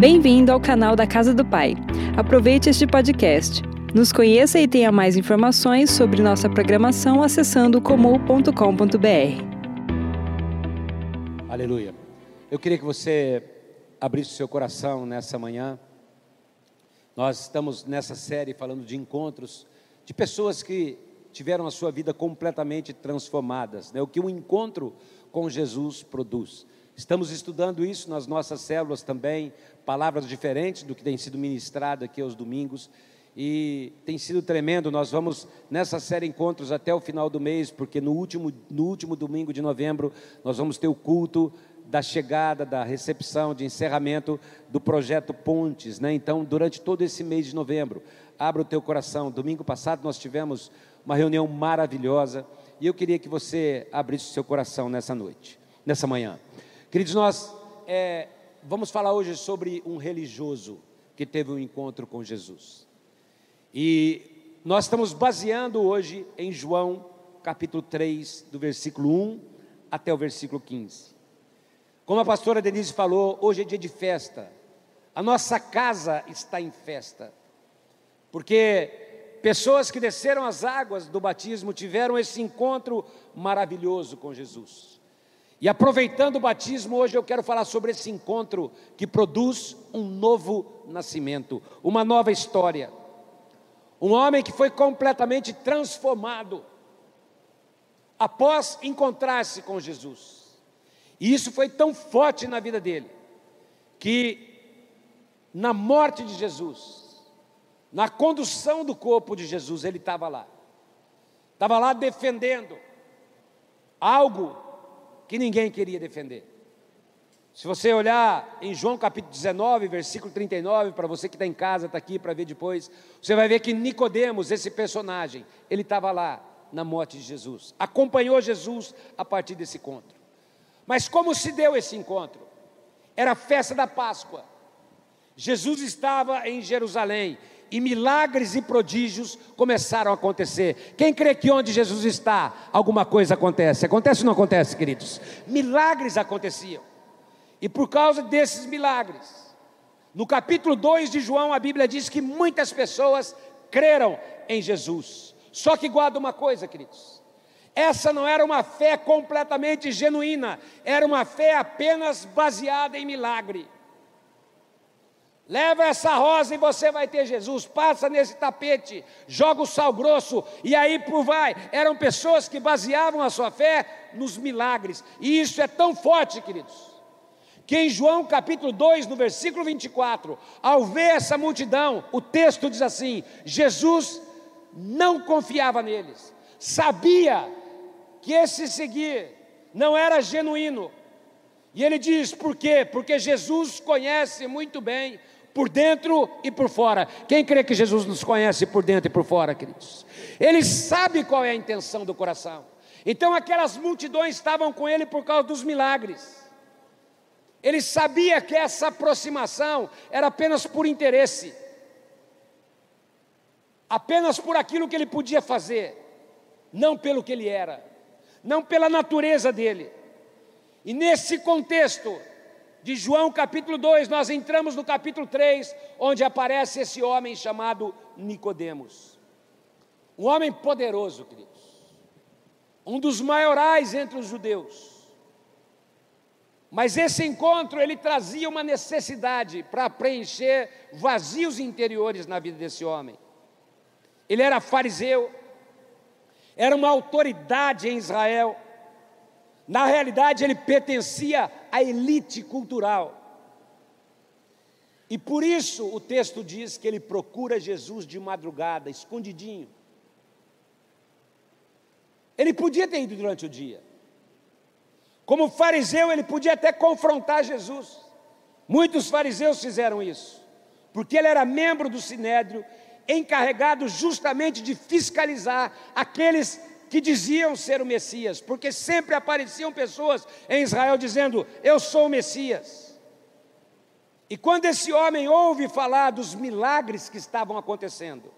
Bem-vindo ao canal da Casa do Pai. Aproveite este podcast. Nos conheça e tenha mais informações sobre nossa programação acessando comum.com.br. Aleluia. Eu queria que você abrisse o seu coração nessa manhã. Nós estamos nessa série falando de encontros de pessoas que tiveram a sua vida completamente transformadas, né? o que um encontro com Jesus produz. Estamos estudando isso nas nossas células também, palavras diferentes do que tem sido ministrado aqui aos domingos. E tem sido tremendo. Nós vamos nessa série encontros até o final do mês, porque no último, no último domingo de novembro nós vamos ter o culto da chegada, da recepção, de encerramento do projeto Pontes, né? Então, durante todo esse mês de novembro, abra o teu coração. Domingo passado nós tivemos uma reunião maravilhosa e eu queria que você abrisse o seu coração nessa noite, nessa manhã. Queridos, nós é, vamos falar hoje sobre um religioso que teve um encontro com Jesus. E nós estamos baseando hoje em João capítulo 3, do versículo 1 até o versículo 15. Como a pastora Denise falou, hoje é dia de festa. A nossa casa está em festa. Porque pessoas que desceram as águas do batismo tiveram esse encontro maravilhoso com Jesus. E aproveitando o batismo, hoje eu quero falar sobre esse encontro que produz um novo nascimento, uma nova história. Um homem que foi completamente transformado após encontrar-se com Jesus. E isso foi tão forte na vida dele, que na morte de Jesus, na condução do corpo de Jesus, ele estava lá. Estava lá defendendo algo que ninguém queria defender. Se você olhar em João capítulo 19, versículo 39, para você que está em casa, está aqui para ver depois, você vai ver que Nicodemos, esse personagem, ele estava lá na morte de Jesus, acompanhou Jesus a partir desse encontro. Mas como se deu esse encontro? Era a festa da Páscoa. Jesus estava em Jerusalém e milagres e prodígios começaram a acontecer. Quem crê que onde Jesus está, alguma coisa acontece? Acontece ou não acontece, queridos? Milagres aconteciam. E por causa desses milagres, no capítulo 2 de João, a Bíblia diz que muitas pessoas creram em Jesus. Só que guarda uma coisa, queridos. Essa não era uma fé completamente genuína, era uma fé apenas baseada em milagre. Leva essa rosa e você vai ter Jesus. Passa nesse tapete, joga o sal grosso e aí por vai. Eram pessoas que baseavam a sua fé nos milagres. E isso é tão forte, queridos, que em João capítulo 2, no versículo 24, ao ver essa multidão, o texto diz assim: Jesus não confiava neles, sabia que esse seguir não era genuíno. E ele diz: por quê? Porque Jesus conhece muito bem por dentro e por fora. Quem crê que Jesus nos conhece por dentro e por fora, queridos? Ele sabe qual é a intenção do coração. Então aquelas multidões estavam com ele por causa dos milagres. Ele sabia que essa aproximação era apenas por interesse, apenas por aquilo que ele podia fazer, não pelo que ele era, não pela natureza dele. E nesse contexto, de João capítulo 2, nós entramos no capítulo 3, onde aparece esse homem chamado Nicodemos. Um homem poderoso, queridos. Um dos maiorais entre os judeus. Mas esse encontro ele trazia uma necessidade para preencher vazios interiores na vida desse homem. Ele era fariseu, era uma autoridade em Israel na realidade, ele pertencia à elite cultural. E por isso o texto diz que ele procura Jesus de madrugada, escondidinho. Ele podia ter ido durante o dia. Como fariseu, ele podia até confrontar Jesus. Muitos fariseus fizeram isso, porque ele era membro do sinédrio, encarregado justamente de fiscalizar aqueles que diziam ser o Messias, porque sempre apareciam pessoas em Israel dizendo: Eu sou o Messias. E quando esse homem ouve falar dos milagres que estavam acontecendo,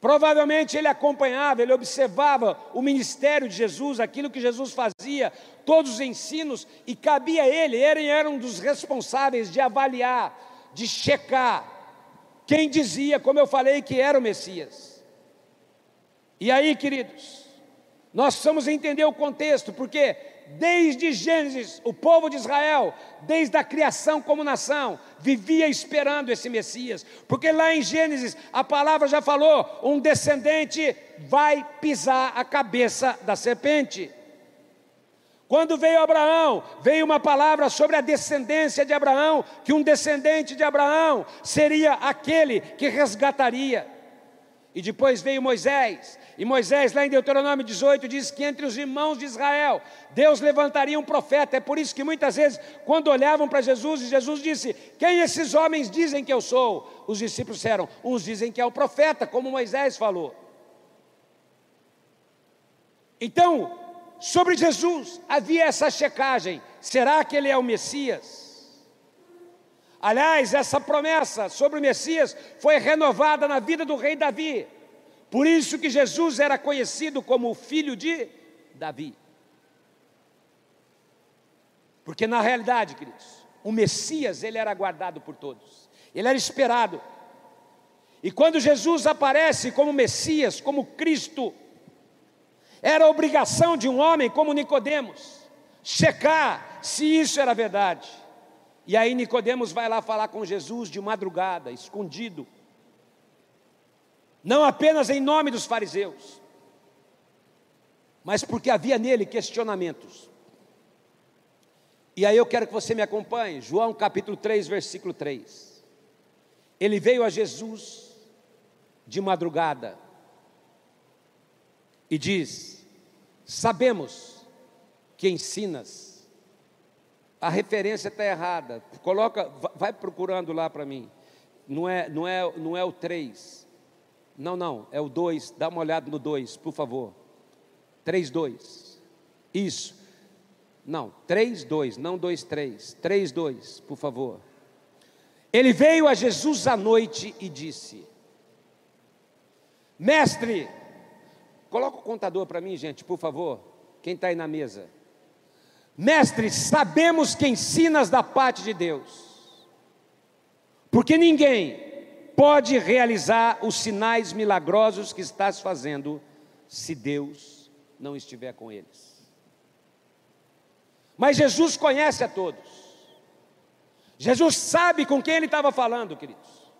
Provavelmente ele acompanhava, ele observava o ministério de Jesus, aquilo que Jesus fazia, todos os ensinos, e cabia a ele, ele era um dos responsáveis de avaliar, de checar quem dizia, como eu falei, que era o Messias. E aí, queridos, nós precisamos entender o contexto, porque desde Gênesis, o povo de Israel, desde a criação como nação, vivia esperando esse Messias, porque lá em Gênesis a palavra já falou: um descendente vai pisar a cabeça da serpente. Quando veio Abraão, veio uma palavra sobre a descendência de Abraão, que um descendente de Abraão seria aquele que resgataria. E depois veio Moisés, e Moisés, lá em Deuteronômio 18, diz que entre os irmãos de Israel, Deus levantaria um profeta. É por isso que muitas vezes, quando olhavam para Jesus, Jesus disse: Quem esses homens dizem que eu sou? Os discípulos disseram: Uns dizem que é o profeta, como Moisés falou. Então, sobre Jesus havia essa checagem: será que ele é o Messias? Aliás, essa promessa sobre o Messias foi renovada na vida do rei Davi. Por isso que Jesus era conhecido como o filho de Davi. Porque na realidade, queridos, o Messias, ele era aguardado por todos. Ele era esperado. E quando Jesus aparece como Messias, como Cristo, era obrigação de um homem como Nicodemos checar se isso era verdade. E aí Nicodemos vai lá falar com Jesus de madrugada, escondido não apenas em nome dos fariseus, mas porque havia nele questionamentos. E aí eu quero que você me acompanhe, João capítulo 3, versículo 3. Ele veio a Jesus de madrugada e diz: Sabemos que ensinas. A referência está errada. Coloca, vai procurando lá para mim. Não é, não é, não é o 3. Não, não, é o 2. Dá uma olhada no 2, por favor. 3, 2. Isso. Não, 3, 2, não 2, 3. 3, 2, por favor. Ele veio a Jesus à noite e disse: Mestre, coloca o contador para mim, gente, por favor. Quem está aí na mesa? Mestre, sabemos que ensinas da parte de Deus, porque ninguém pode realizar os sinais milagrosos que estás fazendo se Deus não estiver com eles. Mas Jesus conhece a todos. Jesus sabe com quem ele estava falando, queridos.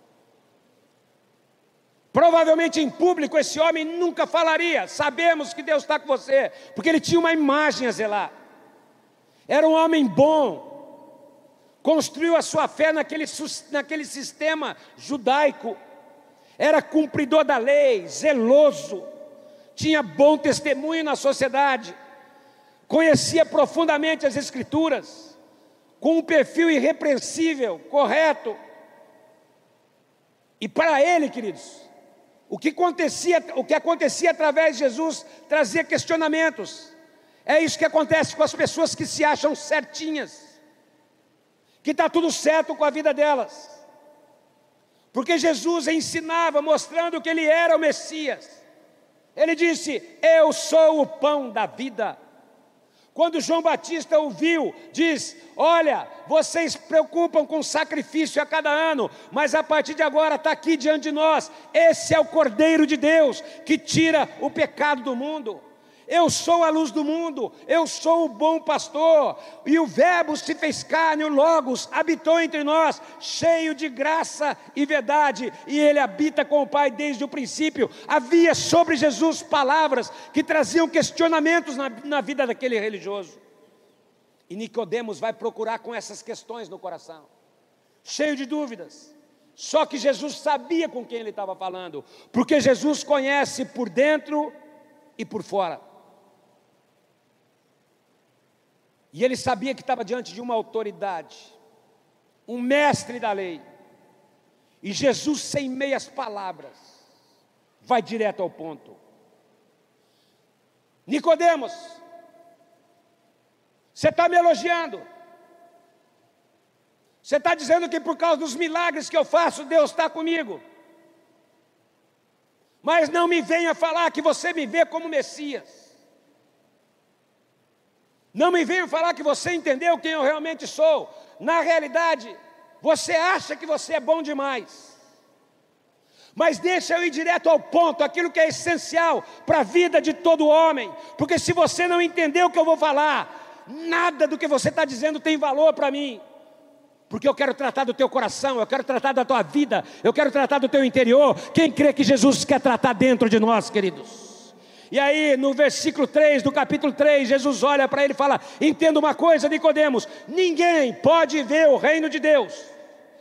Provavelmente em público esse homem nunca falaria. Sabemos que Deus está com você, porque ele tinha uma imagem a zelar. Era um homem bom, construiu a sua fé naquele, naquele sistema judaico, era cumpridor da lei, zeloso, tinha bom testemunho na sociedade, conhecia profundamente as Escrituras, com um perfil irrepreensível, correto. E para ele, queridos, o que acontecia, o que acontecia através de Jesus trazia questionamentos. É isso que acontece com as pessoas que se acham certinhas que está tudo certo com a vida delas. Porque Jesus ensinava, mostrando que ele era o Messias. Ele disse: Eu sou o pão da vida. Quando João Batista ouviu, diz: Olha, vocês preocupam com sacrifício a cada ano, mas a partir de agora está aqui diante de nós. Esse é o Cordeiro de Deus que tira o pecado do mundo. Eu sou a luz do mundo, eu sou o bom pastor, e o Verbo se fez carne, o Logos habitou entre nós, cheio de graça e verdade, e ele habita com o Pai desde o princípio. Havia sobre Jesus palavras que traziam questionamentos na, na vida daquele religioso. E Nicodemos vai procurar com essas questões no coração, cheio de dúvidas. Só que Jesus sabia com quem ele estava falando, porque Jesus conhece por dentro e por fora. E ele sabia que estava diante de uma autoridade, um mestre da lei. E Jesus, sem meias palavras, vai direto ao ponto. Nicodemos, você está me elogiando. Você está dizendo que por causa dos milagres que eu faço, Deus está comigo. Mas não me venha falar que você me vê como Messias. Não me venha falar que você entendeu quem eu realmente sou. Na realidade, você acha que você é bom demais. Mas deixa eu ir direto ao ponto, aquilo que é essencial para a vida de todo homem. Porque se você não entender o que eu vou falar, nada do que você está dizendo tem valor para mim porque eu quero tratar do teu coração, eu quero tratar da tua vida, eu quero tratar do teu interior. Quem crê que Jesus quer tratar dentro de nós, queridos? E aí, no versículo 3 do capítulo 3, Jesus olha para ele e fala: Entenda uma coisa, Nicodemos, ninguém pode ver o reino de Deus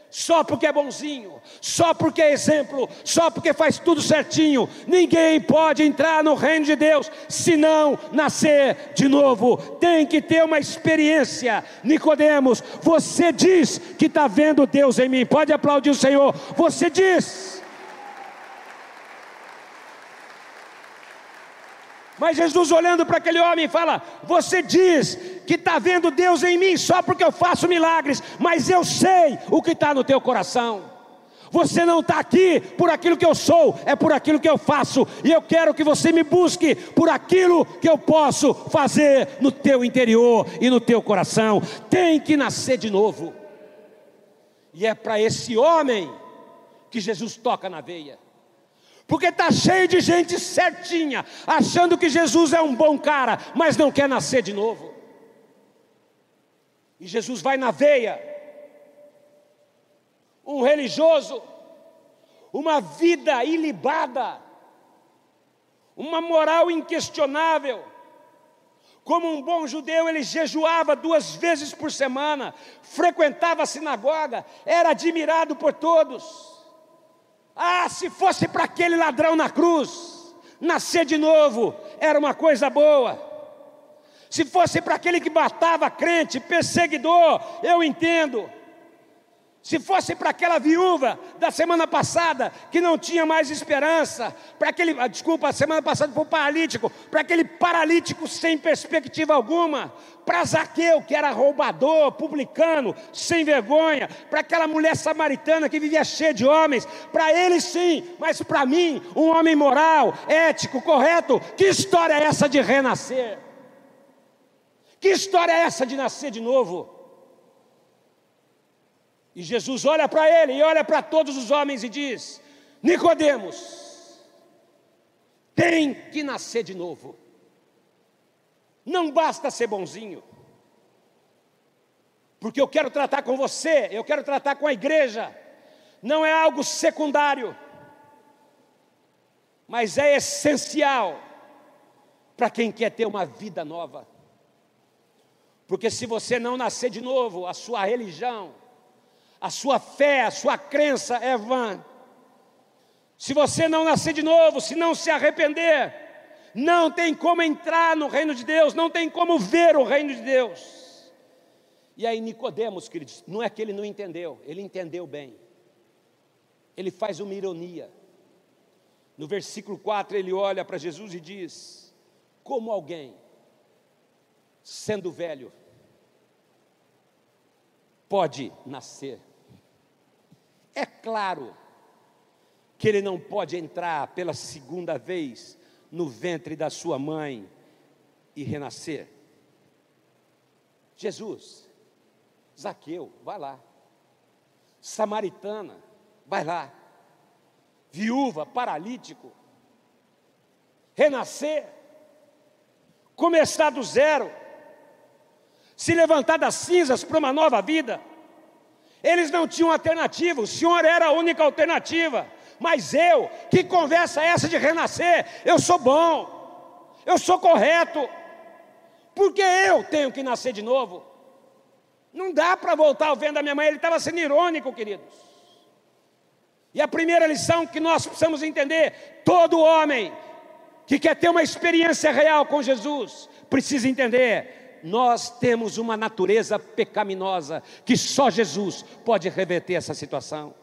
só porque é bonzinho, só porque é exemplo, só porque faz tudo certinho. Ninguém pode entrar no reino de Deus se não nascer de novo. Tem que ter uma experiência. Nicodemos, você diz que está vendo Deus em mim. Pode aplaudir o Senhor. Você diz. Mas Jesus olhando para aquele homem fala: Você diz que está vendo Deus em mim só porque eu faço milagres, mas eu sei o que está no teu coração. Você não está aqui por aquilo que eu sou, é por aquilo que eu faço, e eu quero que você me busque por aquilo que eu posso fazer no teu interior e no teu coração. Tem que nascer de novo, e é para esse homem que Jesus toca na veia porque está cheio de gente certinha, achando que Jesus é um bom cara, mas não quer nascer de novo. E Jesus vai na veia, um religioso, uma vida ilibada, uma moral inquestionável. Como um bom judeu, ele jejuava duas vezes por semana, frequentava a sinagoga, era admirado por todos. Ah, se fosse para aquele ladrão na cruz, nascer de novo era uma coisa boa. Se fosse para aquele que matava crente, perseguidor, eu entendo. Se fosse para aquela viúva da semana passada que não tinha mais esperança, para aquele, ah, desculpa, a semana passada foi o paralítico, para aquele paralítico sem perspectiva alguma, para Zaqueu que era roubador, publicano, sem vergonha, para aquela mulher samaritana que vivia cheia de homens, para ele sim, mas para mim, um homem moral, ético, correto, que história é essa de renascer? Que história é essa de nascer de novo? E Jesus olha para ele e olha para todos os homens e diz: Nicodemos, tem que nascer de novo. Não basta ser bonzinho. Porque eu quero tratar com você, eu quero tratar com a igreja. Não é algo secundário, mas é essencial para quem quer ter uma vida nova. Porque se você não nascer de novo, a sua religião, a sua fé, a sua crença é vã. Se você não nascer de novo, se não se arrepender, não tem como entrar no reino de Deus, não tem como ver o reino de Deus. E aí Nicodemos, queridos, não é que ele não entendeu, ele entendeu bem. Ele faz uma ironia. No versículo 4 ele olha para Jesus e diz: Como alguém, sendo velho, pode nascer é claro que ele não pode entrar pela segunda vez no ventre da sua mãe e renascer. Jesus, Zaqueu, vai lá. Samaritana, vai lá. Viúva, paralítico. Renascer, começar do zero, se levantar das cinzas para uma nova vida. Eles não tinham alternativa, o Senhor era a única alternativa. Mas eu, que conversa essa de renascer? Eu sou bom, eu sou correto, porque eu tenho que nascer de novo. Não dá para voltar ao vento da minha mãe, ele estava sendo irônico, queridos. E a primeira lição que nós precisamos entender: todo homem que quer ter uma experiência real com Jesus, precisa entender nós temos uma natureza pecaminosa que só Jesus pode reverter essa situação.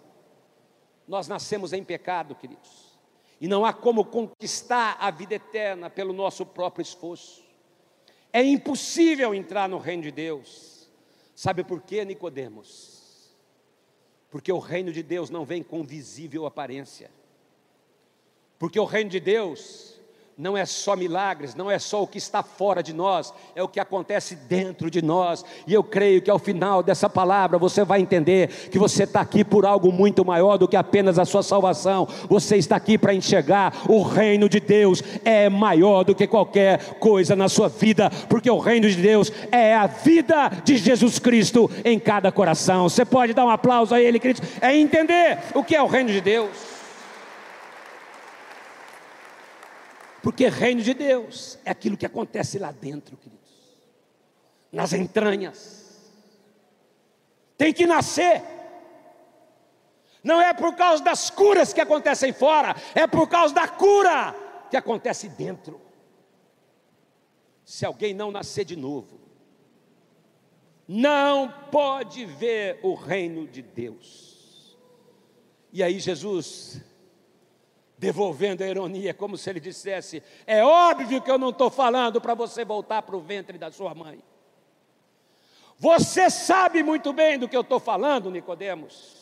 Nós nascemos em pecado, queridos, e não há como conquistar a vida eterna pelo nosso próprio esforço. É impossível entrar no reino de Deus. Sabe por quê, Nicodemos? Porque o reino de Deus não vem com visível aparência. Porque o reino de Deus não é só milagres, não é só o que está fora de nós, é o que acontece dentro de nós. E eu creio que ao final dessa palavra você vai entender que você está aqui por algo muito maior do que apenas a sua salvação. Você está aqui para enxergar o reino de Deus é maior do que qualquer coisa na sua vida, porque o reino de Deus é a vida de Jesus Cristo em cada coração. Você pode dar um aplauso a Ele, querido, é entender o que é o reino de Deus. Porque reino de Deus é aquilo que acontece lá dentro, queridos, nas entranhas. Tem que nascer. Não é por causa das curas que acontecem fora, é por causa da cura que acontece dentro. Se alguém não nascer de novo, não pode ver o reino de Deus. E aí Jesus devolvendo a ironia, como se ele dissesse: É óbvio que eu não estou falando para você voltar para o ventre da sua mãe. Você sabe muito bem do que eu estou falando, Nicodemos.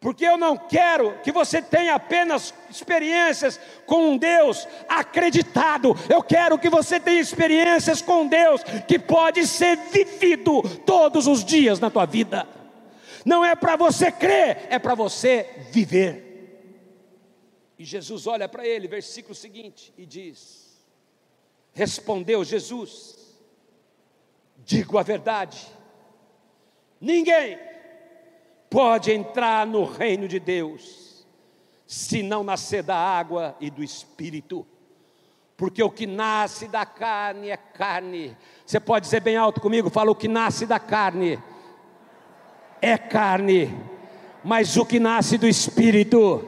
Porque eu não quero que você tenha apenas experiências com um Deus acreditado. Eu quero que você tenha experiências com Deus que pode ser vivido todos os dias na tua vida. Não é para você crer, é para você viver. E Jesus olha para ele, versículo seguinte, e diz: Respondeu Jesus: Digo a verdade, ninguém pode entrar no reino de Deus se não nascer da água e do espírito. Porque o que nasce da carne é carne. Você pode dizer bem alto comigo? Fala: o que nasce da carne é carne, mas o que nasce do Espírito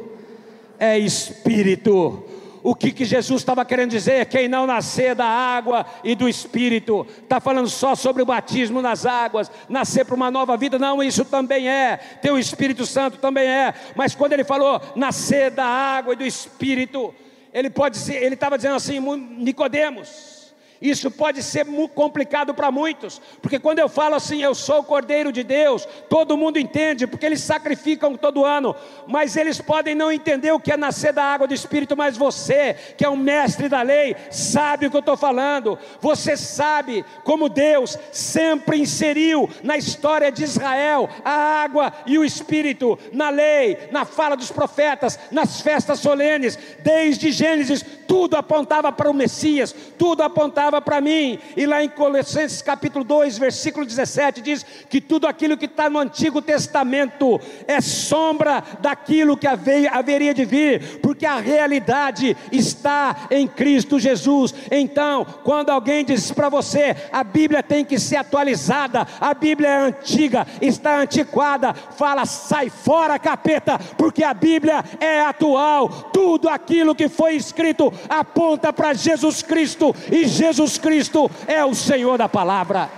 é Espírito. O que, que Jesus estava querendo dizer? Quem não nascer da água e do Espírito, está falando só sobre o batismo nas águas, nascer para uma nova vida, não, isso também é, ter o Espírito Santo também é, mas quando ele falou nascer da água e do Espírito, ele pode ser, ele estava dizendo assim, Nicodemos, isso pode ser muito complicado para muitos, porque quando eu falo assim, eu sou o Cordeiro de Deus, todo mundo entende, porque eles sacrificam todo ano, mas eles podem não entender o que é nascer da água do Espírito, mas você, que é um mestre da lei, sabe o que eu estou falando, você sabe como Deus sempre inseriu na história de Israel a água e o Espírito, na lei, na fala dos profetas, nas festas solenes, desde Gênesis, tudo apontava para o Messias, tudo apontava olhava para mim, e lá em Colossenses capítulo 2, versículo 17, diz que tudo aquilo que está no Antigo Testamento é sombra daquilo que haveria de vir, porque a realidade está em Cristo Jesus. Então, quando alguém diz para você, a Bíblia tem que ser atualizada, a Bíblia é antiga, está antiquada, fala, sai fora, capeta, porque a Bíblia é atual, tudo aquilo que foi escrito aponta para Jesus Cristo, e Jesus Jesus Cristo é o Senhor da palavra.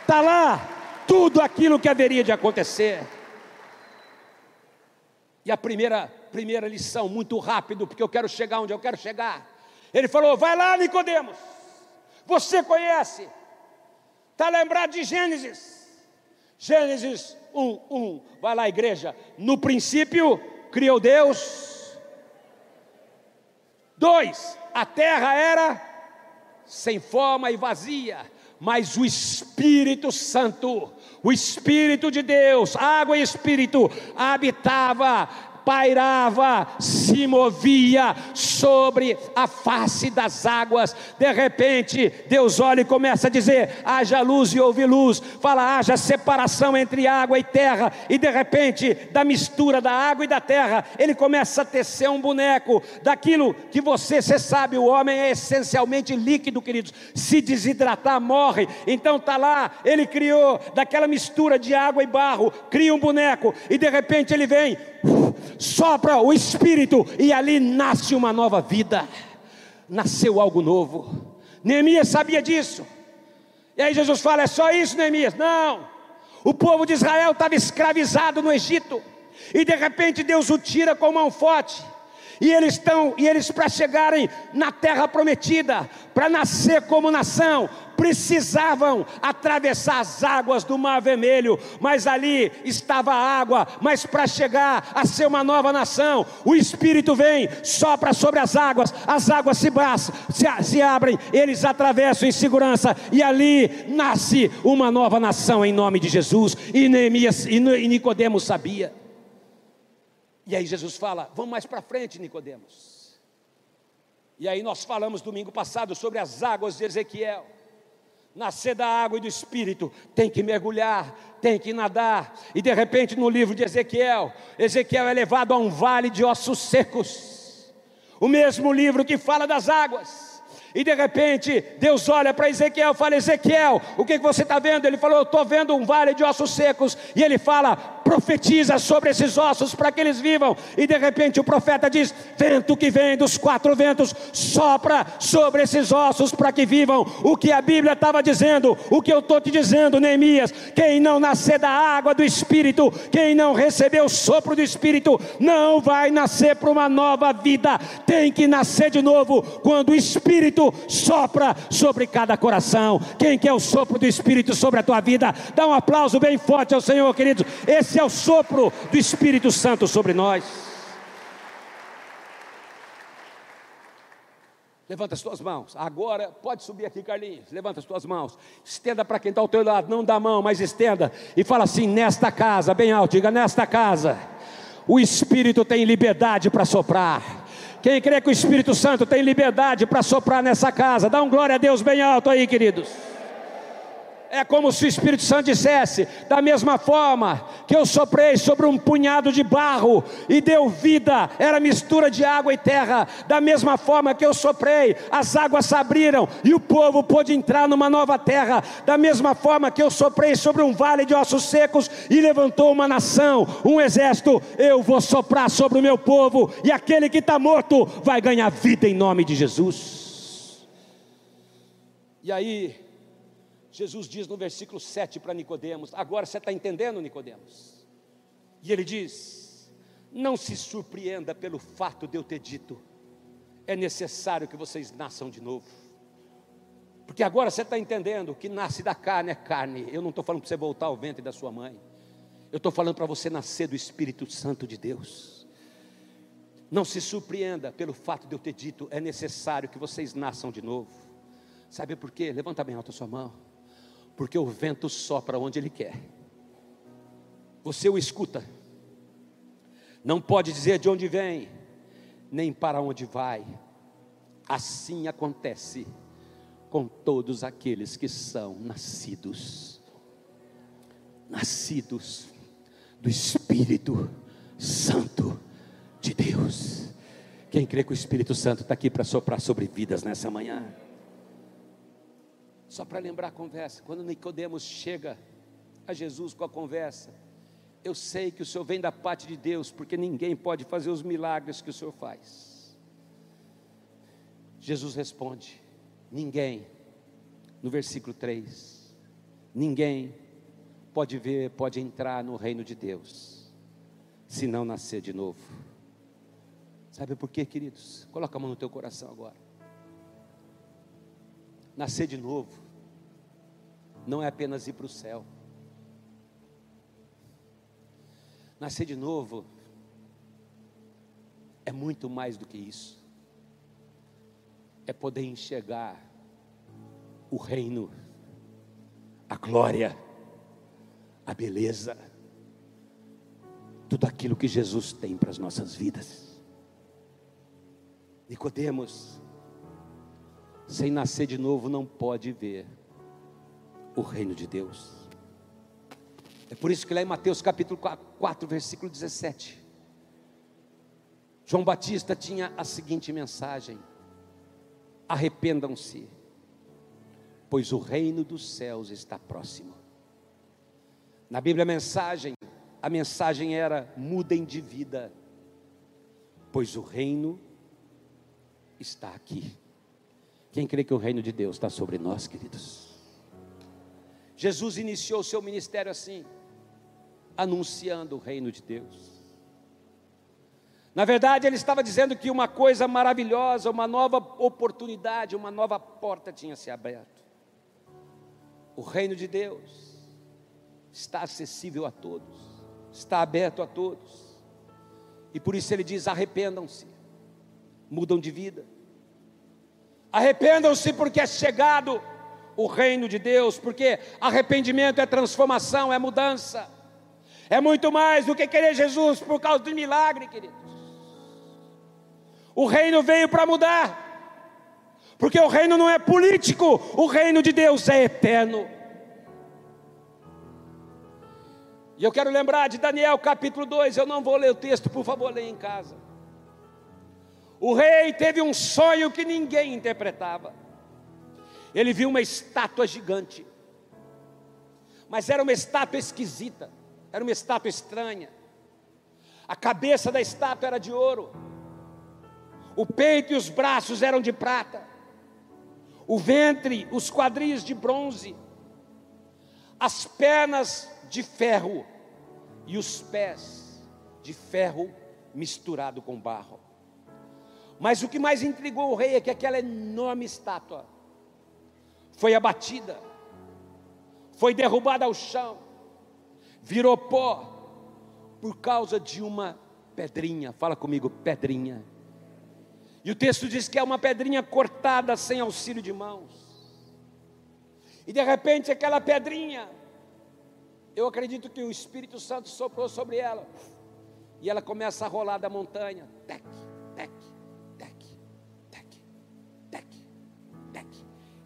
Está lá tudo aquilo que haveria de acontecer. E a primeira, primeira lição, muito rápido, porque eu quero chegar onde eu quero chegar. Ele falou: vai lá, Nicodemos. Você conhece? Está lembrado de Gênesis? Gênesis 1, 1. Vai lá, igreja. No princípio criou Deus. Dois, a terra era sem forma e vazia, mas o Espírito Santo, o Espírito de Deus, água e Espírito, habitava pairava, se movia sobre a face das águas. De repente, Deus olha e começa a dizer: haja luz e houve luz. Fala, haja separação entre água e terra. E de repente, da mistura da água e da terra, ele começa a tecer um boneco daquilo que você, você sabe, o homem é essencialmente líquido, queridos. Se desidratar, morre. Então tá lá, ele criou daquela mistura de água e barro, cria um boneco, e de repente ele vem sopra o Espírito e ali nasce uma nova vida, nasceu algo novo. Neemias sabia disso. E aí Jesus fala: é só isso, Neemias? Não. O povo de Israel estava escravizado no Egito, e de repente Deus o tira com mão forte. E eles estão, e eles para chegarem na terra prometida, para nascer como nação, precisavam atravessar as águas do Mar Vermelho, mas ali estava a água, mas para chegar a ser uma nova nação, o Espírito vem, sopra sobre as águas, as águas se, se, se abrem, eles atravessam em segurança, e ali nasce uma nova nação em nome de Jesus, e Neemias e Nicodemos sabia. E aí Jesus fala: Vamos mais para frente, Nicodemos. E aí nós falamos domingo passado sobre as águas de Ezequiel. Nascer da água e do espírito, tem que mergulhar, tem que nadar. E de repente no livro de Ezequiel, Ezequiel é levado a um vale de ossos secos. O mesmo livro que fala das águas. E de repente, Deus olha para Ezequiel e fala: Ezequiel, o que, você está vendo? Ele falou: Eu estou vendo um vale de ossos secos. E ele fala: profetiza sobre esses ossos para que eles vivam. E de repente o profeta diz: Vento que vem dos quatro ventos, sopra sobre esses ossos para que vivam. O que a Bíblia estava dizendo, o que eu estou te dizendo, Neemias: quem não nascer da água do Espírito, quem não receber o sopro do Espírito, não vai nascer para uma nova vida. Tem que nascer de novo quando o Espírito sopra sobre cada coração. Quem quer o sopro do Espírito sobre a tua vida? Dá um aplauso bem forte ao Senhor, queridos. Esse é o sopro do Espírito Santo sobre nós. Levanta as tuas mãos. Agora, pode subir aqui, Carlinhos. Levanta as tuas mãos. Estenda para quem está ao teu lado. Não dá mão, mas estenda. E fala assim: nesta casa, bem alto, diga: nesta casa, o Espírito tem liberdade para soprar. Quem crê que o Espírito Santo tem liberdade para soprar nessa casa, dá um glória a Deus bem alto aí, queridos. É como se o Espírito Santo dissesse: da mesma forma que eu soprei sobre um punhado de barro e deu vida, era mistura de água e terra. Da mesma forma que eu soprei, as águas se abriram e o povo pôde entrar numa nova terra. Da mesma forma que eu soprei sobre um vale de ossos secos e levantou uma nação, um exército, eu vou soprar sobre o meu povo e aquele que está morto vai ganhar vida em nome de Jesus. E aí, Jesus diz no versículo 7 para Nicodemos: Agora você está entendendo, Nicodemos? E ele diz: Não se surpreenda pelo fato de eu ter dito, é necessário que vocês nasçam de novo. Porque agora você está entendendo que nasce da carne é carne. Eu não estou falando para você voltar ao ventre da sua mãe. Eu estou falando para você nascer do Espírito Santo de Deus. Não se surpreenda pelo fato de eu ter dito, é necessário que vocês nasçam de novo. Sabe por quê? Levanta bem alto a sua mão porque o vento sopra onde ele quer. Você o escuta, não pode dizer de onde vem, nem para onde vai. Assim acontece com todos aqueles que são nascidos, nascidos do Espírito Santo de Deus. Quem crê que o Espírito Santo está aqui para soprar sobre vidas nessa manhã? Só para lembrar a conversa, quando Nicodemos chega a Jesus com a conversa, eu sei que o Senhor vem da parte de Deus, porque ninguém pode fazer os milagres que o Senhor faz. Jesus responde: ninguém, no versículo 3, ninguém pode ver, pode entrar no reino de Deus, se não nascer de novo. Sabe por quê, queridos? Coloca a mão no teu coração agora nascer de novo, não é apenas ir para o céu. Nascer de novo é muito mais do que isso. É poder enxergar o reino, a glória, a beleza, tudo aquilo que Jesus tem para as nossas vidas. Nicodemos sem nascer de novo, não pode ver o reino de Deus. É por isso que lá em Mateus capítulo 4, versículo 17, João Batista tinha a seguinte mensagem: arrependam-se, pois o reino dos céus está próximo. Na Bíblia a mensagem, a mensagem era: mudem de vida, pois o reino está aqui. Quem crê que o reino de Deus está sobre nós, queridos? Jesus iniciou o seu ministério assim, anunciando o reino de Deus. Na verdade, ele estava dizendo que uma coisa maravilhosa, uma nova oportunidade, uma nova porta tinha se aberto. O reino de Deus está acessível a todos, está aberto a todos. E por isso ele diz: arrependam-se, mudam de vida. Arrependam-se porque é chegado o reino de Deus, porque arrependimento é transformação, é mudança. É muito mais do que querer Jesus por causa do milagre, queridos. O reino veio para mudar. Porque o reino não é político, o reino de Deus é eterno. E eu quero lembrar de Daniel capítulo 2, eu não vou ler o texto, por favor, leia em casa. O rei teve um sonho que ninguém interpretava. Ele viu uma estátua gigante, mas era uma estátua esquisita, era uma estátua estranha. A cabeça da estátua era de ouro, o peito e os braços eram de prata, o ventre, os quadris de bronze, as pernas de ferro e os pés de ferro misturado com barro. Mas o que mais intrigou o rei é que aquela enorme estátua foi abatida, foi derrubada ao chão, virou pó por causa de uma pedrinha. Fala comigo, pedrinha. E o texto diz que é uma pedrinha cortada sem auxílio de mãos. E de repente aquela pedrinha, eu acredito que o Espírito Santo soprou sobre ela. E ela começa a rolar da montanha. Tec,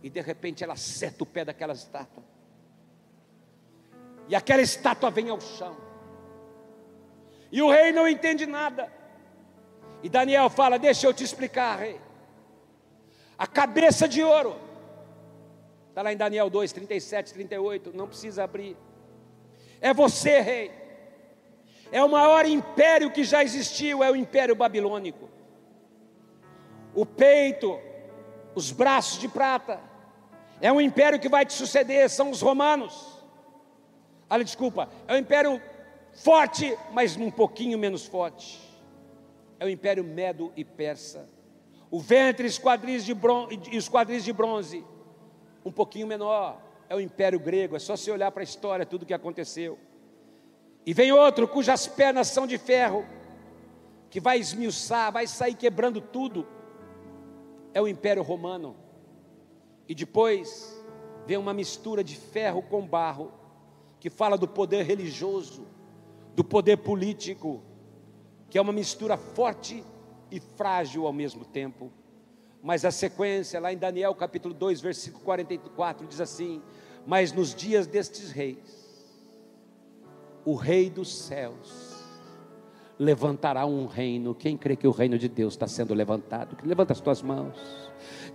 e de repente ela acerta o pé daquela estátua. E aquela estátua vem ao chão. E o rei não entende nada. E Daniel fala: Deixa eu te explicar, rei. A cabeça de ouro, está lá em Daniel 2, 37, 38, não precisa abrir. É você, rei. É o maior império que já existiu, é o império babilônico. O peito, os braços de prata, é um império que vai te suceder, são os romanos. Olha, desculpa, é um império forte, mas um pouquinho menos forte. É o império medo e persa. O ventre e os quadris de bronze, um pouquinho menor. É o império grego, é só se olhar para a história, tudo que aconteceu. E vem outro cujas pernas são de ferro, que vai esmiuçar, vai sair quebrando tudo. É o império romano. E depois vem uma mistura de ferro com barro, que fala do poder religioso, do poder político, que é uma mistura forte e frágil ao mesmo tempo. Mas a sequência, lá em Daniel capítulo 2, versículo 44, diz assim: Mas nos dias destes reis, o Rei dos céus levantará um reino. Quem crê que o reino de Deus está sendo levantado? Levanta as tuas mãos.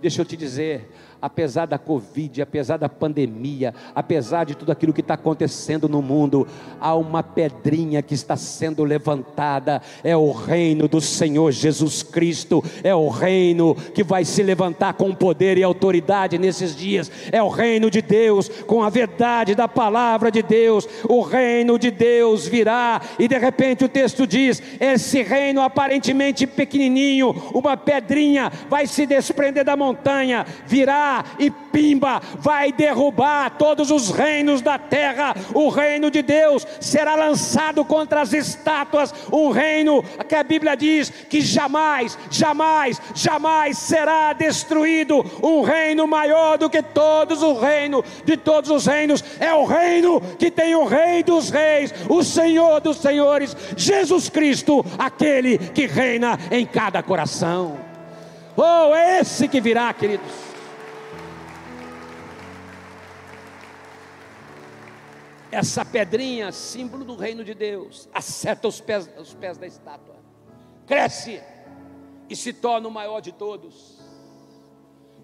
Deixa eu te dizer, apesar da Covid, apesar da pandemia, apesar de tudo aquilo que está acontecendo no mundo, há uma pedrinha que está sendo levantada, é o reino do Senhor Jesus Cristo, é o reino que vai se levantar com poder e autoridade nesses dias, é o reino de Deus, com a verdade da palavra de Deus, o reino de Deus virá, e de repente o texto diz: esse reino aparentemente pequenininho, uma pedrinha vai se desprender da montanha, virá e pimba, vai derrubar todos os reinos da terra. O reino de Deus será lançado contra as estátuas, um reino que a Bíblia diz que jamais, jamais, jamais será destruído. Um reino maior do que todos os reinos, de todos os reinos, é o reino que tem o Rei dos Reis, o Senhor dos Senhores, Jesus Cristo, aquele que reina em cada coração. Oh, é esse que virá, queridos. essa pedrinha, símbolo do reino de Deus, acerta os pés, os pés da estátua, cresce e se torna o maior de todos,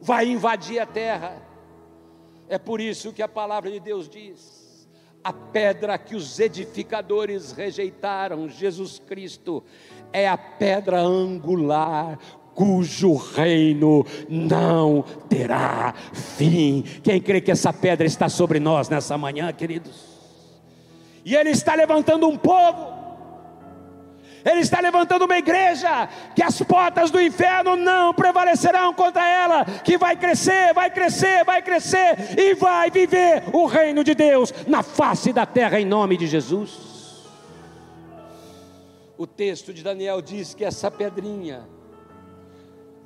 vai invadir a terra. É por isso que a palavra de Deus diz: a pedra que os edificadores rejeitaram, Jesus Cristo, é a pedra angular, cujo reino não terá fim. Quem crê que essa pedra está sobre nós nessa manhã, queridos? E Ele está levantando um povo, Ele está levantando uma igreja que as portas do inferno não prevalecerão contra ela, que vai crescer, vai crescer, vai crescer e vai viver o reino de Deus na face da terra em nome de Jesus. O texto de Daniel diz que essa pedrinha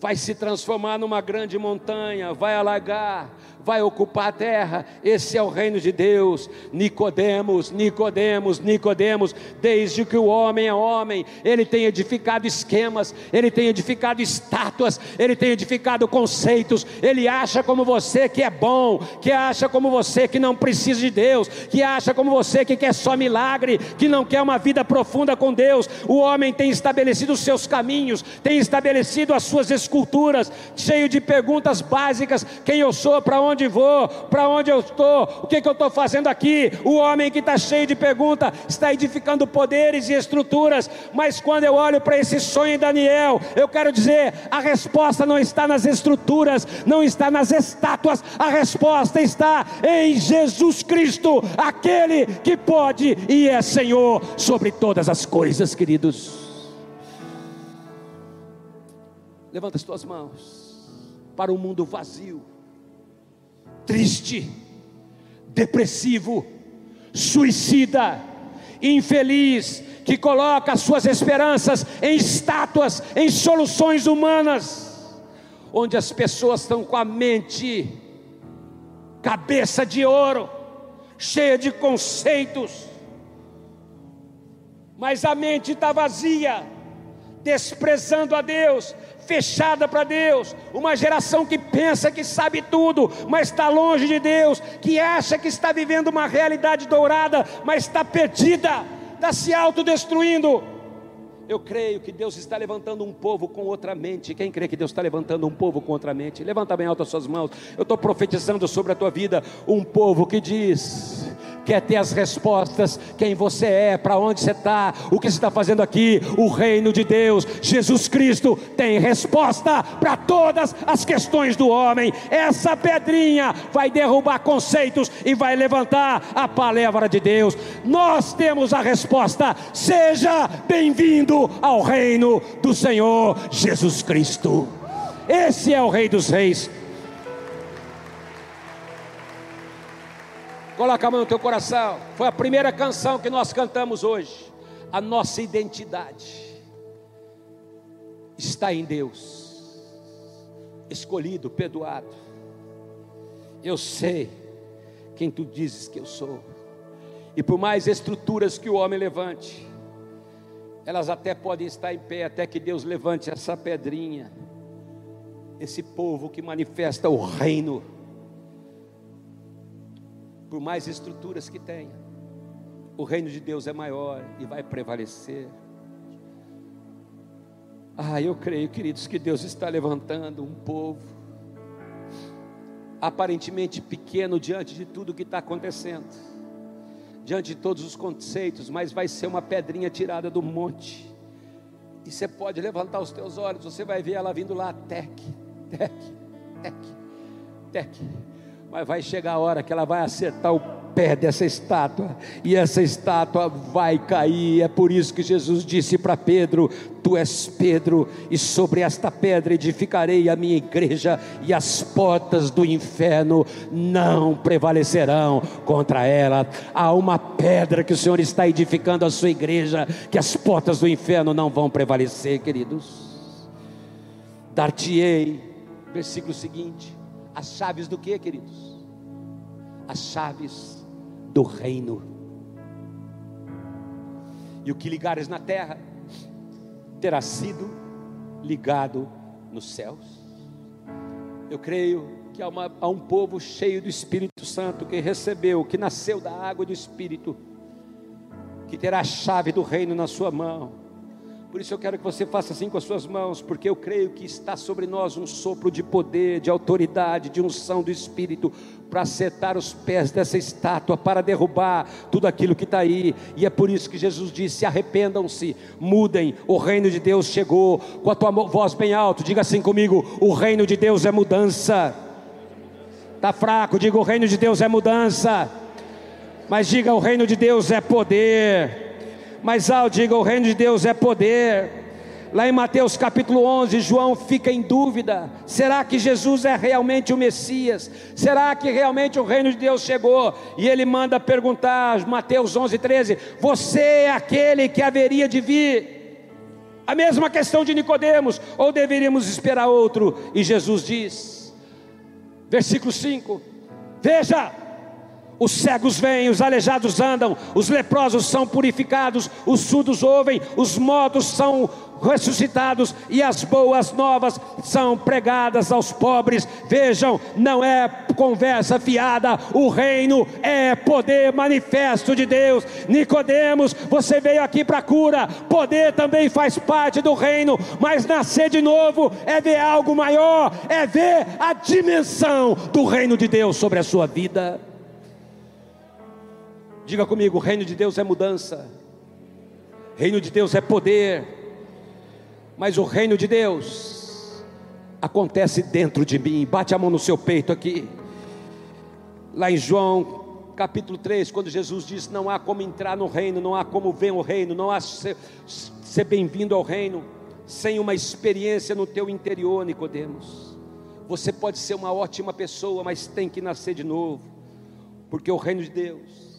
vai se transformar numa grande montanha, vai alagar, vai ocupar a terra. Esse é o reino de Deus. Nicodemos, Nicodemos, Nicodemos, desde que o homem é homem, ele tem edificado esquemas, ele tem edificado estátuas, ele tem edificado conceitos. Ele acha como você que é bom, que acha como você que não precisa de Deus, que acha como você que quer só milagre, que não quer uma vida profunda com Deus. O homem tem estabelecido os seus caminhos, tem estabelecido as suas esculturas, cheio de perguntas básicas: quem eu sou, para onde onde vou, para onde eu estou, o que, que eu estou fazendo aqui. O homem que está cheio de perguntas está edificando poderes e estruturas, mas quando eu olho para esse sonho em Daniel, eu quero dizer: a resposta não está nas estruturas, não está nas estátuas, a resposta está em Jesus Cristo, aquele que pode e é Senhor sobre todas as coisas, queridos. Levanta as tuas mãos para o um mundo vazio triste, depressivo, suicida, infeliz, que coloca suas esperanças em estátuas, em soluções humanas, onde as pessoas estão com a mente, cabeça de ouro, cheia de conceitos, mas a mente está vazia, desprezando a Deus, fechada para Deus, uma geração que pensa que sabe tudo, mas está longe de Deus, que acha que está vivendo uma realidade dourada, mas está perdida, está se autodestruindo. Eu creio que Deus está levantando um povo com outra mente. Quem crê que Deus está levantando um povo com outra mente? Levanta bem alto as suas mãos. Eu estou profetizando sobre a tua vida um povo que diz: quer ter as respostas, quem você é, para onde você está, o que você está fazendo aqui, o reino de Deus, Jesus Cristo tem resposta para todas as questões do homem. Essa pedrinha vai derrubar conceitos e vai levantar a palavra de Deus. Nós temos a resposta. Seja bem-vindo ao reino do Senhor Jesus Cristo. Esse é o Rei dos Reis. Coloca a mão no teu coração. Foi a primeira canção que nós cantamos hoje. A nossa identidade está em Deus. Escolhido, perdoado. Eu sei quem tu dizes que eu sou. E por mais estruturas que o homem levante, elas até podem estar em pé, até que Deus levante essa pedrinha, esse povo que manifesta o reino por mais estruturas que tenha, o reino de Deus é maior e vai prevalecer. Ah, eu creio, queridos, que Deus está levantando um povo, aparentemente pequeno diante de tudo que está acontecendo, diante de todos os conceitos, mas vai ser uma pedrinha tirada do monte. E você pode levantar os teus olhos, você vai ver ela vindo lá, tec, tec, tec, tec mas vai chegar a hora que ela vai acertar o pé dessa estátua, e essa estátua vai cair. É por isso que Jesus disse para Pedro: Tu és Pedro, e sobre esta pedra edificarei a minha igreja, e as portas do inferno não prevalecerão contra ela. Há uma pedra que o Senhor está edificando a sua igreja, que as portas do inferno não vão prevalecer, queridos. Dar-te-ei, versículo seguinte as chaves do que, queridos? As chaves do reino. E o que ligares na terra terá sido ligado nos céus. Eu creio que há, uma, há, um povo cheio do Espírito Santo que recebeu, que nasceu da água do Espírito, que terá a chave do reino na sua mão por isso eu quero que você faça assim com as suas mãos, porque eu creio que está sobre nós um sopro de poder, de autoridade, de unção do Espírito, para acertar os pés dessa estátua, para derrubar tudo aquilo que está aí. E é por isso que Jesus disse: arrependam-se, mudem, o reino de Deus chegou. Com a tua voz bem alto, diga assim comigo: o reino de Deus é mudança. Está fraco, diga: o reino de Deus é mudança. Mas diga: o reino de Deus é poder Mais alto, diga: o reino de Deus é poder. Lá em Mateus capítulo 11, João fica em dúvida: será que Jesus é realmente o Messias? Será que realmente o reino de Deus chegou? E ele manda perguntar, Mateus 11, 13: Você é aquele que haveria de vir? A mesma questão de Nicodemos, ou deveríamos esperar outro? E Jesus diz, versículo 5: Veja, os cegos vêm, os aleijados andam, os leprosos são purificados, os surdos ouvem, os mortos são ressuscitados e as boas novas são pregadas aos pobres. Vejam, não é conversa fiada, o reino é poder manifesto de Deus. Nicodemos, você veio aqui para cura. Poder também faz parte do reino, mas nascer de novo é ver algo maior, é ver a dimensão do reino de Deus sobre a sua vida. Diga comigo, o reino de Deus é mudança. Reino de Deus é poder. Mas o reino de Deus acontece dentro de mim. Bate a mão no seu peito aqui. Lá em João capítulo 3, quando Jesus diz: Não há como entrar no reino, não há como ver o reino, não há ser, ser bem-vindo ao reino sem uma experiência no teu interior, Nicodemos. Você pode ser uma ótima pessoa, mas tem que nascer de novo, porque o reino de Deus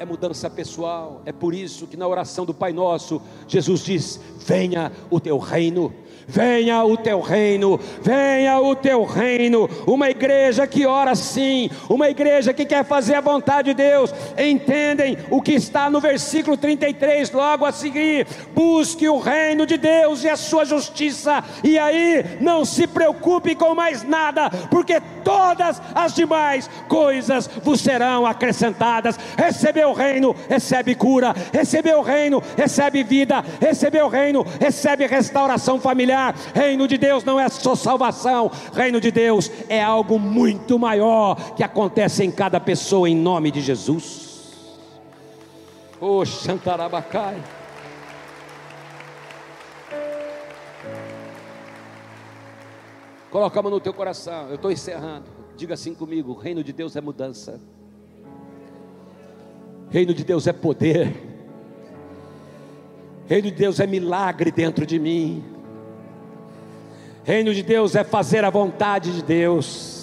é mudança pessoal. É por isso que na oração do Pai Nosso, Jesus diz: Venha o teu reino venha o teu reino, venha o teu reino. Uma igreja que ora sim, uma igreja que quer fazer a vontade de Deus, entendem o que está no versículo 33, logo a seguir: busque o reino de Deus e a sua justiça, e aí não se preocupe com mais nada, porque todas as demais coisas vos serão acrescentadas. Recebeu o reino, recebe cura, recebeu o reino, recebe vida, recebeu o reino, recebe restauração familiar Reino de Deus não é só salvação, reino de Deus é algo muito maior que acontece em cada pessoa em nome de Jesus. Oh, Xantarabacai. Coloca a mão no teu coração. Eu estou encerrando. Diga assim comigo: reino de Deus é mudança. Reino de Deus é poder. Reino de Deus é milagre dentro de mim. Reino de Deus é fazer a vontade de Deus.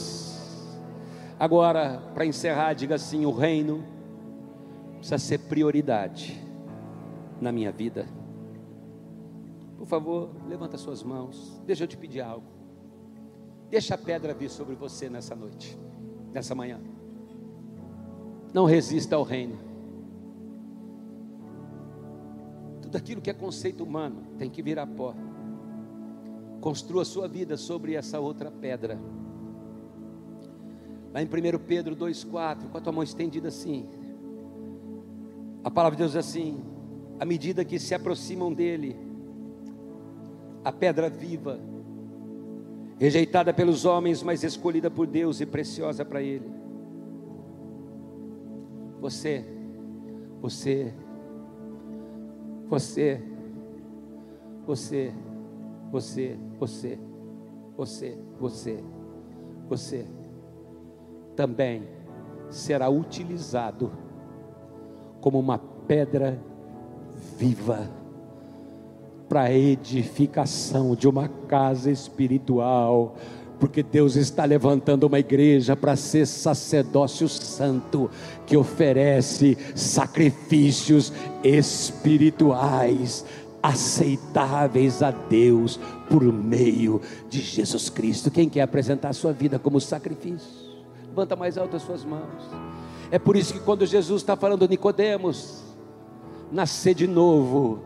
Agora, para encerrar, diga assim: o reino precisa ser prioridade na minha vida. Por favor, levanta suas mãos. Deixa eu te pedir algo. Deixa a pedra vir sobre você nessa noite, nessa manhã. Não resista ao reino. Tudo aquilo que é conceito humano tem que virar pó. Construa sua vida sobre essa outra pedra. Lá em 1 Pedro 2,4, com a tua mão estendida assim. A palavra de Deus diz assim: à medida que se aproximam dele, a pedra viva, rejeitada pelos homens, mas escolhida por Deus e preciosa para Ele. Você, você, você, você você, você, você, você, você também será utilizado como uma pedra viva para a edificação de uma casa espiritual, porque Deus está levantando uma igreja para ser sacerdócio santo, que oferece sacrifícios espirituais aceitáveis a Deus por meio de Jesus Cristo. Quem quer apresentar a sua vida como sacrifício? Levanta mais alto as suas mãos. É por isso que quando Jesus está falando Nicodemos, nascer de novo,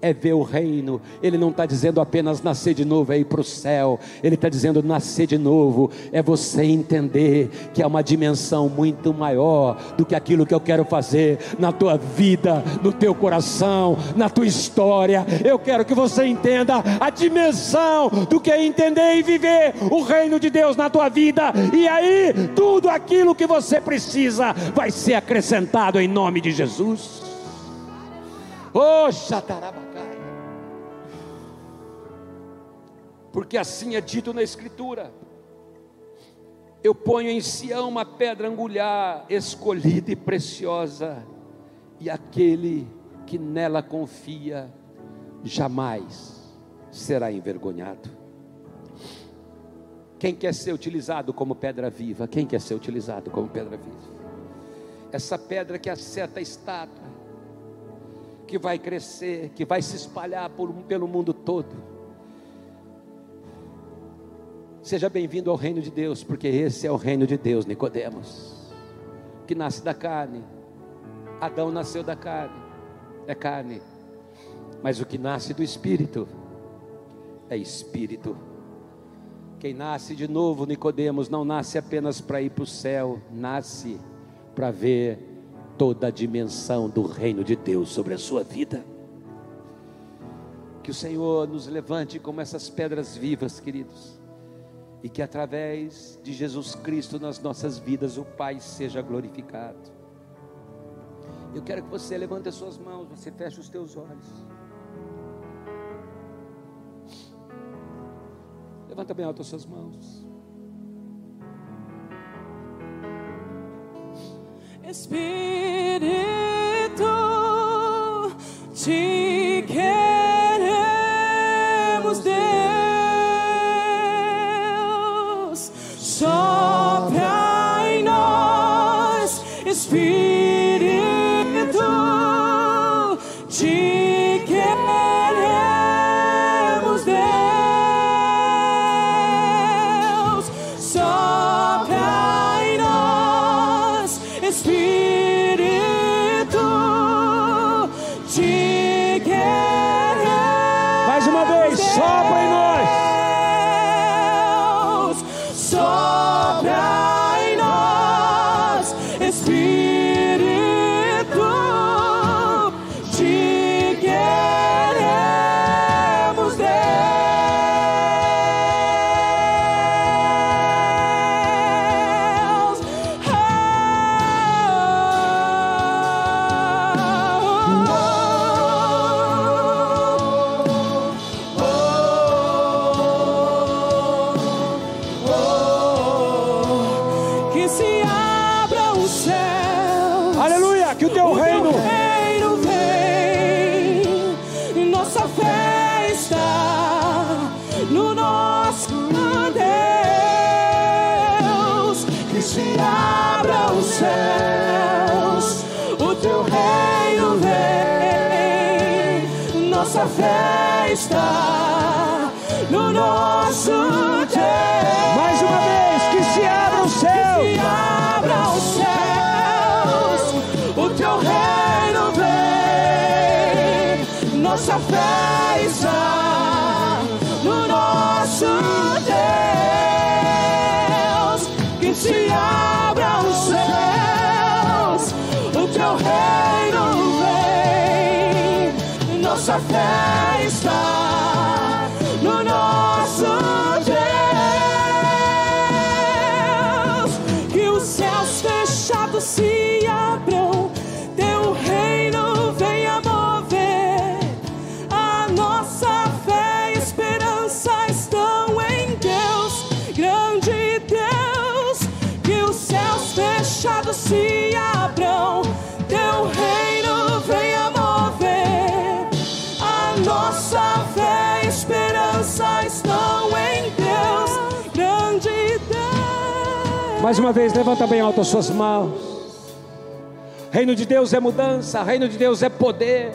é ver o reino. Ele não está dizendo apenas nascer de novo, é ir para o céu. Ele está dizendo nascer de novo, é você entender que é uma dimensão muito maior do que aquilo que eu quero fazer na tua vida, no teu coração, na tua história. Eu quero que você entenda a dimensão do que é entender e viver o reino de Deus na tua vida. E aí, tudo aquilo que você precisa vai ser acrescentado em nome de Jesus. Oh. Porque assim é dito na Escritura: Eu ponho em Sião uma pedra angular, escolhida e preciosa, e aquele que nela confia jamais será envergonhado. Quem quer ser utilizado como pedra viva? Quem quer ser utilizado como pedra viva? Essa pedra que acerta a estátua, que vai crescer, que vai se espalhar por, pelo mundo todo. Seja bem-vindo ao reino de Deus, porque esse é o reino de Deus, Nicodemos, que nasce da carne. Adão nasceu da carne, é carne. Mas o que nasce do espírito é espírito. Quem nasce de novo, Nicodemos, não nasce apenas para ir para o céu, nasce para ver toda a dimensão do reino de Deus sobre a sua vida. Que o Senhor nos levante como essas pedras vivas, queridos, e que através de Jesus Cristo nas nossas vidas o Pai seja glorificado. Eu quero que você levante as suas mãos, você feche os teus olhos. Levanta bem alto as suas mãos. Espírito, te queremos, Espírito, te nossa fé está no nosso Deus. Mais uma vez, levanta bem alto as suas mãos. Reino de Deus é mudança, reino de Deus é poder.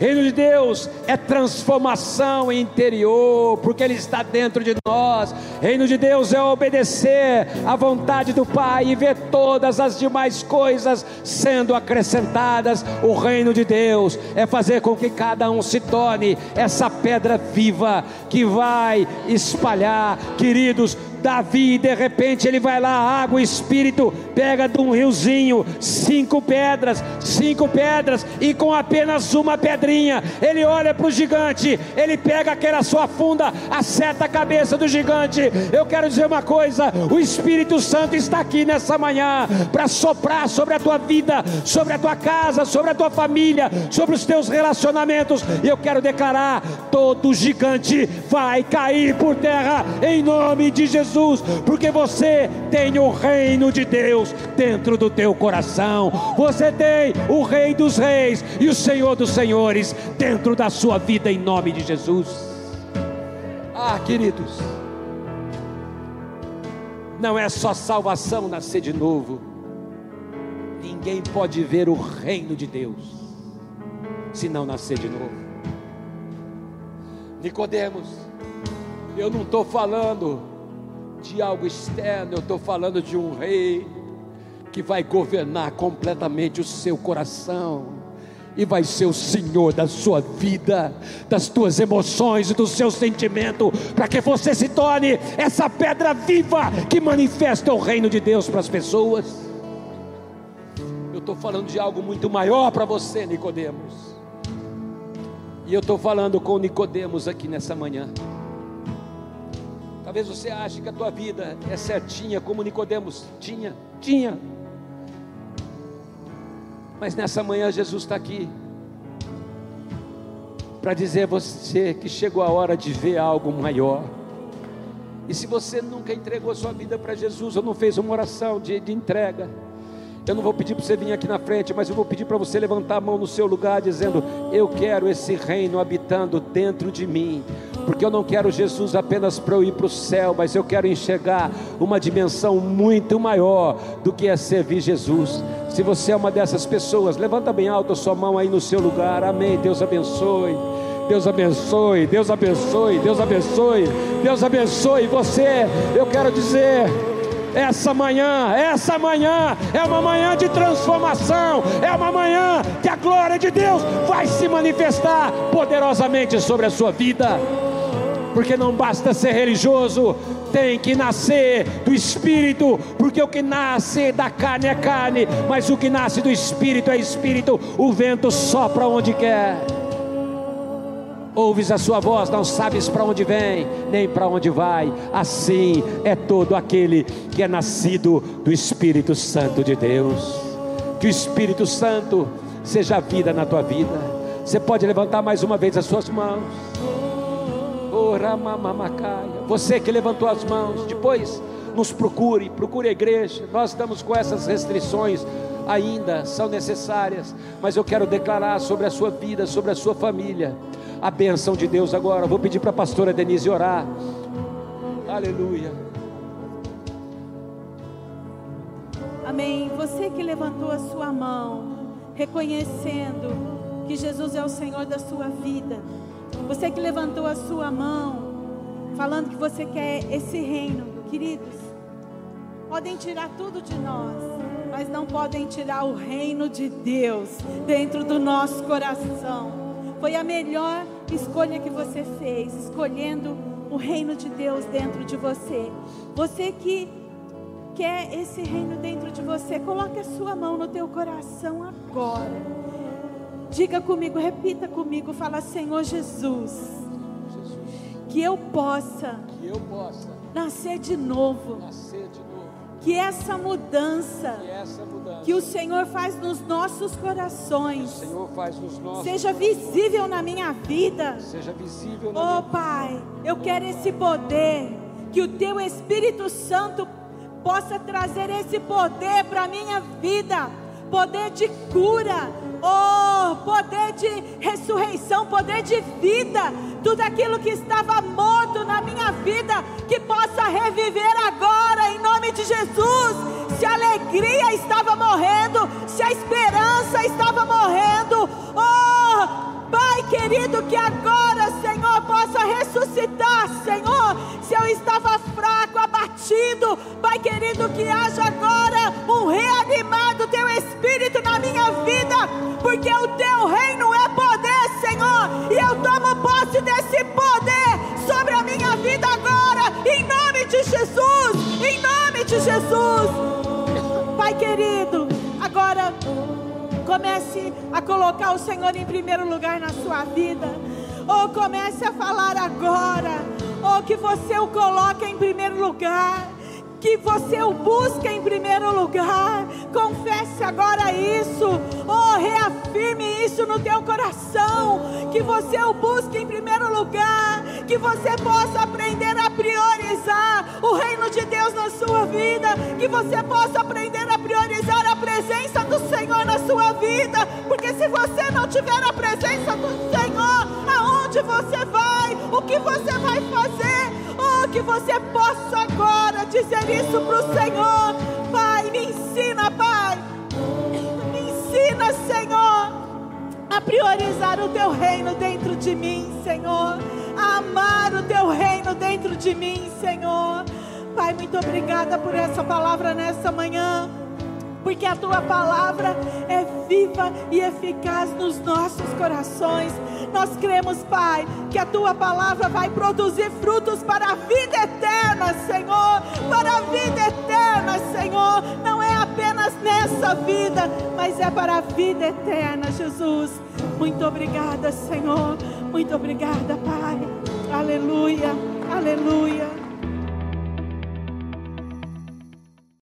Reino de Deus é transformação interior, porque Ele está dentro de nós. Reino de Deus é obedecer à vontade do Pai e ver todas as demais coisas sendo acrescentadas. O reino de Deus é fazer com que cada um se torne essa pedra viva que vai espalhar, queridos. Davi, de repente, ele vai lá, água, e espírito, pega de um riozinho, cinco pedras, cinco pedras, e com apenas uma pedrinha, ele olha para o gigante, ele pega aquela sua funda, acerta a cabeça do gigante. Eu quero dizer uma coisa: o Espírito Santo está aqui nessa manhã para soprar sobre a tua vida, sobre a tua casa, sobre a tua família, sobre os teus relacionamentos. E eu quero declarar: todo gigante vai cair por terra em nome de Jesus. Jesus, porque você tem o reino de Deus dentro do teu coração. Você tem o Rei dos Reis e o Senhor dos Senhores dentro da sua vida em nome de Jesus. Ah, queridos, não é só salvação nascer de novo. Ninguém pode ver o reino de Deus se não nascer de novo. Nicodemos, eu não estou falando de algo externo, eu estou falando de um rei que vai governar completamente o seu coração e vai ser o Senhor da sua vida, das tuas emoções e do seu sentimento, para que você se torne essa pedra viva que manifesta o reino de Deus para as pessoas. Eu estou falando de algo muito maior para você, Nicodemos. E eu estou falando com Nicodemos aqui nessa manhã. Talvez você ache que a tua vida é certinha, como Nicodemos tinha, tinha. Mas nessa manhã Jesus está aqui para dizer a você que chegou a hora de ver algo maior. E se você nunca entregou sua vida para Jesus, ou não fez uma oração de, de entrega, eu não vou pedir para você vir aqui na frente, mas eu vou pedir para você levantar a mão no seu lugar, dizendo: Eu quero esse reino habitando dentro de mim, porque eu não quero Jesus apenas para eu ir para o céu, mas eu quero enxergar uma dimensão muito maior do que é servir Jesus. Se você é uma dessas pessoas, levanta bem alto a sua mão aí no seu lugar, amém. Deus abençoe. Deus abençoe, Deus abençoe, Deus abençoe, Deus abençoe você. Eu quero dizer, essa manhã, essa manhã é uma manhã de transformação, é uma manhã que a glória de Deus vai se manifestar poderosamente sobre a sua vida. Porque não basta ser religioso, tem que nascer do espírito, porque o que nasce da carne é carne, mas o que nasce do espírito é espírito. O vento sopra onde quer. Ouves a sua voz, não sabes para onde vem, nem para onde vai. Assim é todo aquele que é nascido do Espírito Santo de Deus. Que o Espírito Santo seja vida na tua vida. Você pode levantar mais uma vez as suas mãos. Você que levantou as mãos, depois nos procure, procure a igreja. Nós estamos com essas restrições ainda, são necessárias, mas eu quero declarar sobre a sua vida, sobre a sua família a bênção de Deus agora. Vou pedir para a pastora Denise orar. Aleluia. Amém. Você que levantou a sua mão, reconhecendo que Jesus é o Senhor da sua vida. Você que levantou a sua mão, falando que você quer esse reino, queridos. Podem tirar tudo de nós, mas não podem tirar o reino de Deus dentro do nosso coração. Foi a melhor escolha que você fez, escolhendo o reino de Deus dentro de você. Você que quer esse reino dentro de você, coloque a sua mão no teu coração agora. Diga comigo, repita comigo, fala Senhor Jesus, que eu possa, que eu possa nascer de novo. Nascer de novo que essa mudança, que, essa mudança, que o Senhor faz nos nossos corações, nos nossos seja visível na minha vida. Seja visível na oh minha... Pai, eu quero esse poder, que o Teu Espírito Santo possa trazer esse poder para minha vida, poder de cura, oh, poder de ressurreição, poder de vida, tudo aquilo que estava morto na minha vida, que possa reviver agora, em nome de Jesus. Se a alegria estava morrendo, se a esperança estava morrendo, oh, Pai querido, que agora, Senhor, possa ressuscitar, Senhor. Se eu estava fraco, abatido, Pai querido, que haja agora um reanimar do teu espírito na minha vida, porque o teu reino é poder, Senhor, e eu tomo posse desse poder sobre a minha vida agora, em nome de Jesus, em nome de Jesus. Pai querido, agora Comece a colocar o Senhor em primeiro lugar na sua vida. Ou comece a falar agora. Ou que você o coloque em primeiro lugar. que você o busque em primeiro lugar. Confesse agora isso. Oh, reafirme isso no teu coração. Que você o busque em primeiro lugar. Que você possa aprender a priorizar o reino de Deus na sua vida. Que você possa aprender a priorizar a presença do Senhor na sua vida. Porque se você não tiver a presença do Senhor, aonde você vai? O que você vai fazer? Oh, que você possa agora dizer isso para o Senhor. Pai, me ensina, Pai. Me ensina, Senhor, a priorizar o teu reino dentro de mim, Senhor. A amar o teu reino dentro de mim, Senhor. Pai, muito obrigada por essa palavra nessa manhã porque a tua palavra é viva e eficaz nos nossos corações. Nós cremos, Pai, que a tua palavra vai produzir frutos para a vida eterna, Senhor. Para a vida eterna, Senhor. Não é apenas nessa vida, mas é para a vida eterna, Jesus. Muito obrigada, Senhor. Muito obrigada, Pai. Aleluia. Aleluia.